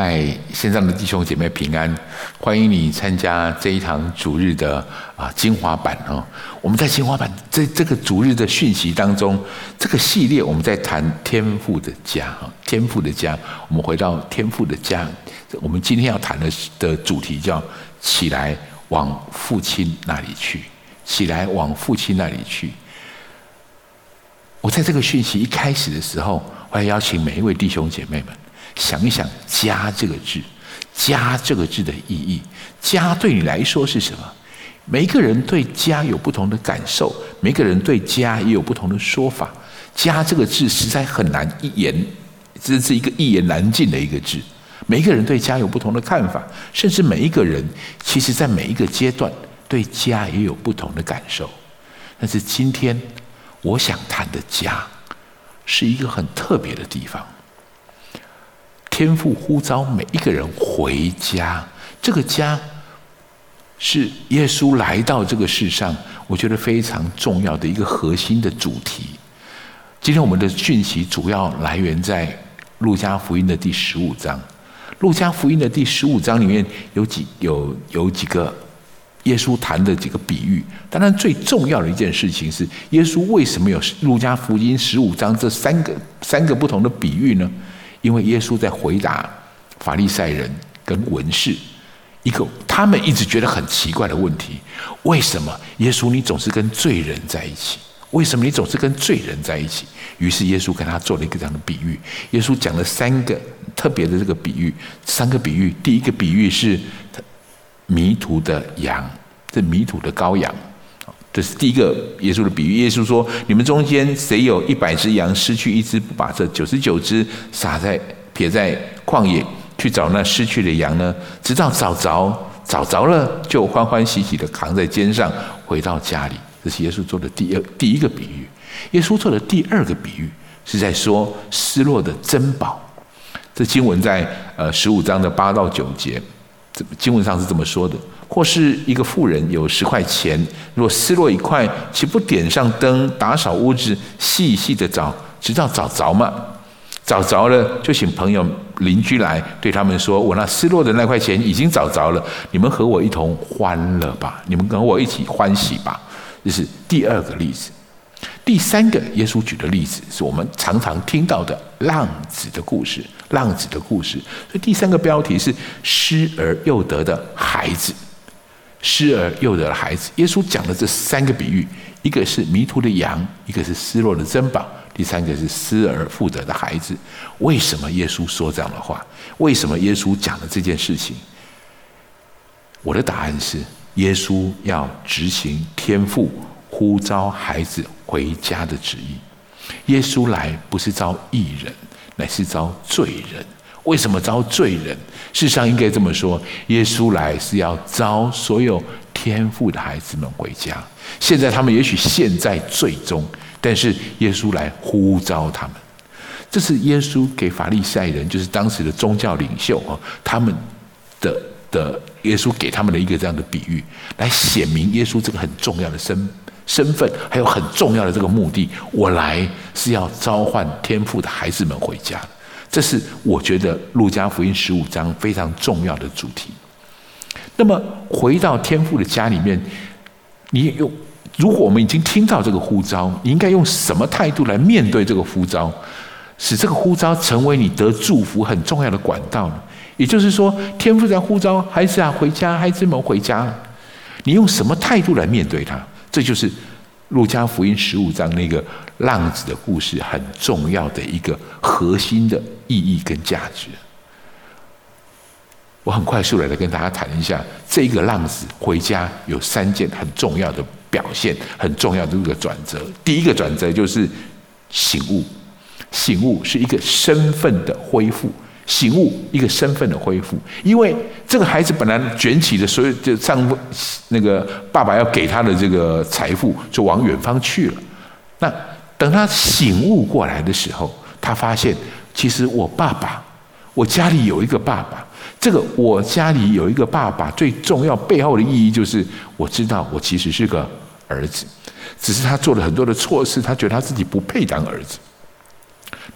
嗨，线上的弟兄姐妹平安，欢迎你参加这一堂主日的啊精华版哦。我们在精华版这这个主日的讯息当中，这个系列我们在谈天赋的家哈，天赋的家。我们回到天赋的家，我们今天要谈的的主题叫起来往父亲那里去，起来往父亲那里去。我在这个讯息一开始的时候，我要邀请每一位弟兄姐妹们。想一想“家”这个字，“家”这个字的意义，“家”对你来说是什么？每一个人对家有不同的感受，每个人对家也有不同的说法。“家”这个字实在很难一言，这是一个一言难尽的一个字。每一个人对家有不同的看法，甚至每一个人其实在每一个阶段对家也有不同的感受。但是今天我想谈的家，是一个很特别的地方。天父呼召每一个人回家，这个家是耶稣来到这个世上，我觉得非常重要的一个核心的主题。今天我们的讯息主要来源在路加福音的第十五章。路加福音的第十五章里面有几有有几个耶稣谈的几个比喻。当然，最重要的一件事情是，耶稣为什么有路加福音十五章这三个三个不同的比喻呢？因为耶稣在回答法利赛人跟文士一个他们一直觉得很奇怪的问题：为什么耶稣你总是跟罪人在一起？为什么你总是跟罪人在一起？于是耶稣跟他做了一个这样的比喻。耶稣讲了三个特别的这个比喻，三个比喻。第一个比喻是迷途的羊，这迷途的羔羊。这是第一个耶稣的比喻。耶稣说：“你们中间谁有一百只羊，失去一只，不把这九十九只撒在撇在旷野，去找那失去的羊呢？直到找着，找着了，就欢欢喜喜的扛在肩上回到家里。”这是耶稣做的第二第一个比喻。耶稣做的第二个比喻是在说失落的珍宝。这经文在呃十五章的八到九节，经文上是这么说的。或是一个富人有十块钱，若失落一块，岂不点上灯，打扫屋子，细细的找，直到找着吗？找着了，就请朋友邻居来，对他们说：“我那失落的那块钱已经找着了，你们和我一同欢乐吧，你们跟我一起欢喜吧。”这是第二个例子。第三个，耶稣举的例子是我们常常听到的浪子的故事。浪子的故事，所以第三个标题是失而又得的孩子。失而又得的孩子，耶稣讲的这三个比喻，一个是迷途的羊，一个是失落的珍宝，第三个是失而复得的孩子。为什么耶稣说这样的话？为什么耶稣讲的这件事情？我的答案是，耶稣要执行天父呼召孩子回家的旨意。耶稣来不是招义人，乃是招罪人。为什么招罪人？事实上应该这么说：耶稣来是要招所有天赋的孩子们回家。现在他们也许陷在罪中，但是耶稣来呼召他们。这是耶稣给法利赛人，就是当时的宗教领袖啊，他们的的耶稣给他们的一个这样的比喻，来显明耶稣这个很重要的身身份，还有很重要的这个目的。我来是要召唤天赋的孩子们回家。这是我觉得路加福音十五章非常重要的主题。那么回到天父的家里面，你用如果我们已经听到这个呼召，你应该用什么态度来面对这个呼召，使这个呼召成为你得祝福很重要的管道呢？也就是说，天父在呼召孩子啊回家，孩子们回家，你用什么态度来面对他？这就是路加福音十五章那个浪子的故事很重要的一个核心的。意义跟价值，我很快速的来跟大家谈一下，这个浪子回家有三件很重要的表现，很重要的一个转折。第一个转折就是醒悟，醒悟是一个身份的恢复，醒悟一个身份的恢复。因为这个孩子本来卷起的所有就上那个爸爸要给他的这个财富，就往远方去了。那等他醒悟过来的时候，他发现。其实我爸爸，我家里有一个爸爸。这个我家里有一个爸爸，最重要背后的意义就是，我知道我其实是个儿子，只是他做了很多的错事，他觉得他自己不配当儿子。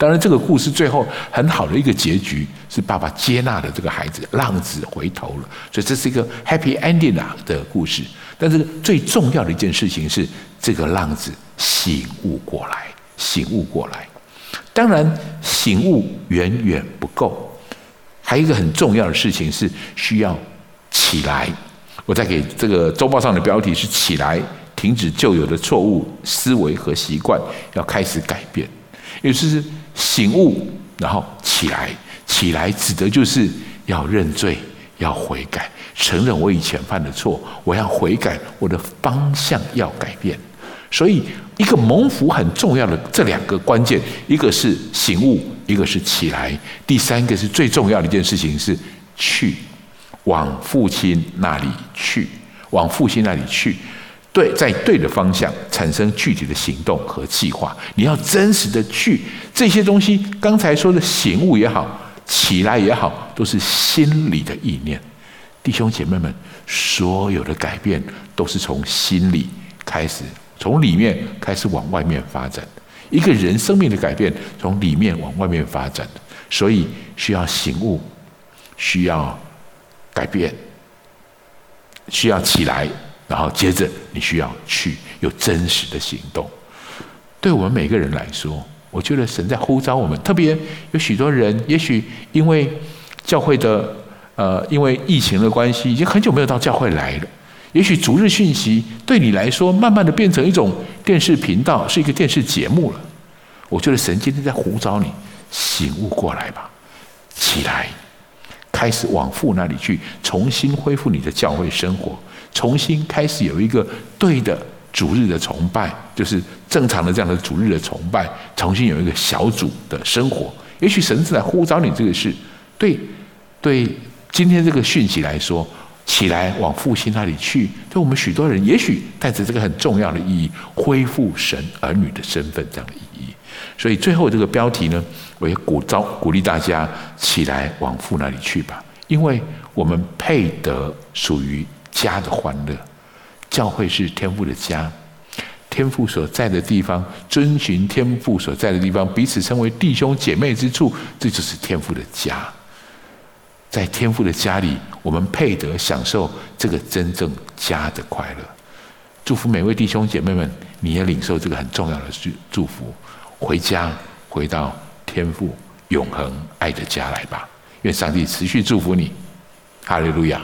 当然，这个故事最后很好的一个结局是爸爸接纳了这个孩子，浪子回头了，所以这是一个 happy ending 啊的故事。但是最重要的一件事情是，这个浪子醒悟过来，醒悟过来。当然，醒悟远远不够，还有一个很重要的事情是需要起来。我再给这个周报上的标题是“起来，停止旧有的错误思维和习惯，要开始改变”。也就是醒悟，然后起来，起来指的就是要认罪，要悔改，承认我以前犯的错，我要悔改，我的方向要改变。所以，一个蒙福很重要的这两个关键，一个是醒悟，一个是起来，第三个是最重要的一件事情是去往父亲那里去，往父亲那里去。对，在对的方向产生具体的行动和计划。你要真实的去这些东西，刚才说的醒悟也好，起来也好，都是心里的意念。弟兄姐妹们，所有的改变都是从心里开始，从里面开始往外面发展。一个人生命的改变，从里面往外面发展，所以需要醒悟，需要改变，需要起来。然后接着，你需要去有真实的行动。对我们每个人来说，我觉得神在呼召我们。特别有许多人，也许因为教会的呃，因为疫情的关系，已经很久没有到教会来了。也许逐日讯息对你来说，慢慢的变成一种电视频道，是一个电视节目了。我觉得神今天在呼召你，醒悟过来吧，起来，开始往父那里去，重新恢复你的教会生活。重新开始有一个对的主日的崇拜，就是正常的这样的主日的崇拜。重新有一个小组的生活，也许神是来呼召你这个事。对，对，今天这个讯息来说，起来往父亲那里去。对我们许多人，也许带着这个很重要的意义，恢复神儿女的身份这样的意义。所以最后这个标题呢，我也鼓召鼓励大家起来往父那里去吧，因为我们配得属于。家的欢乐，教会是天父的家，天父所在的地方，遵循天父所在的地方，彼此称为弟兄姐妹之处，这就是天父的家。在天父的家里，我们配得享受这个真正家的快乐。祝福每位弟兄姐妹们，你也领受这个很重要的祝祝福，回家，回到天父永恒爱的家来吧。愿上帝持续祝福你，哈利路亚。